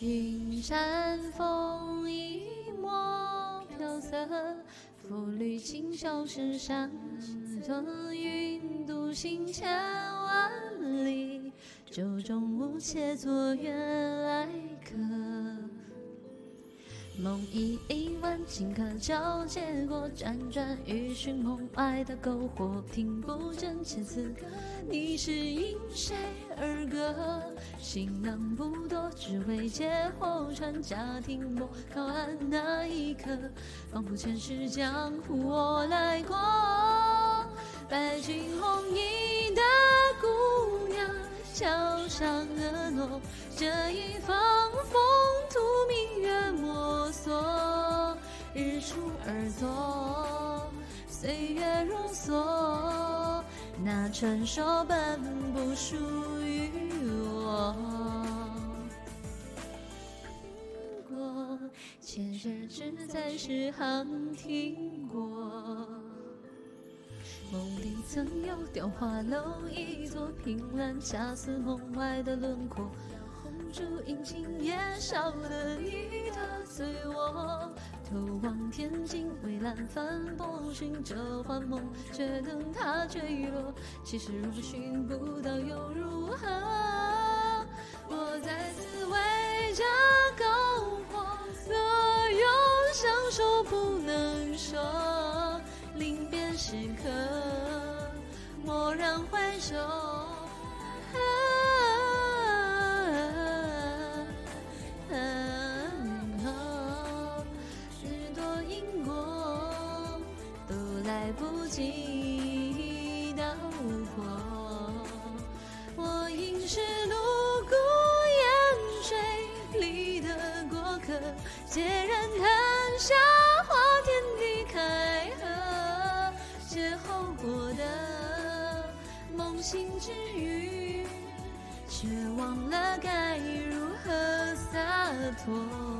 云山风一抹飘色，拂绿青霄石上，云独行千万里，酒中无且作远来客。梦一一晚，顷刻交结过，辗转欲寻梦外的篝火，听不见千词歌。你是因谁而歌？行囊不多，只为借火船家庭默。靠岸那一刻，仿佛前世江湖我来过。白裙红衣的姑娘，桥上婀娜，这一方风土明月摸索，而坐，岁月如梭，那传说本不属于我。过，前世只在诗行听过。梦里曾有雕花楼一座，凭栏恰似梦外的轮廓。烛映青叶，少了你的醉卧。头望天际，蔚蓝斑驳，寻着幻梦，却等它坠落。其实如果寻不到又如何？我在此为家篝火，若有相守不能说，临别时刻，蓦然回首。几道破，我应是路过烟水里的过客，孑然谈笑花天地开合，邂逅过的梦醒之余，却忘了该如何洒脱。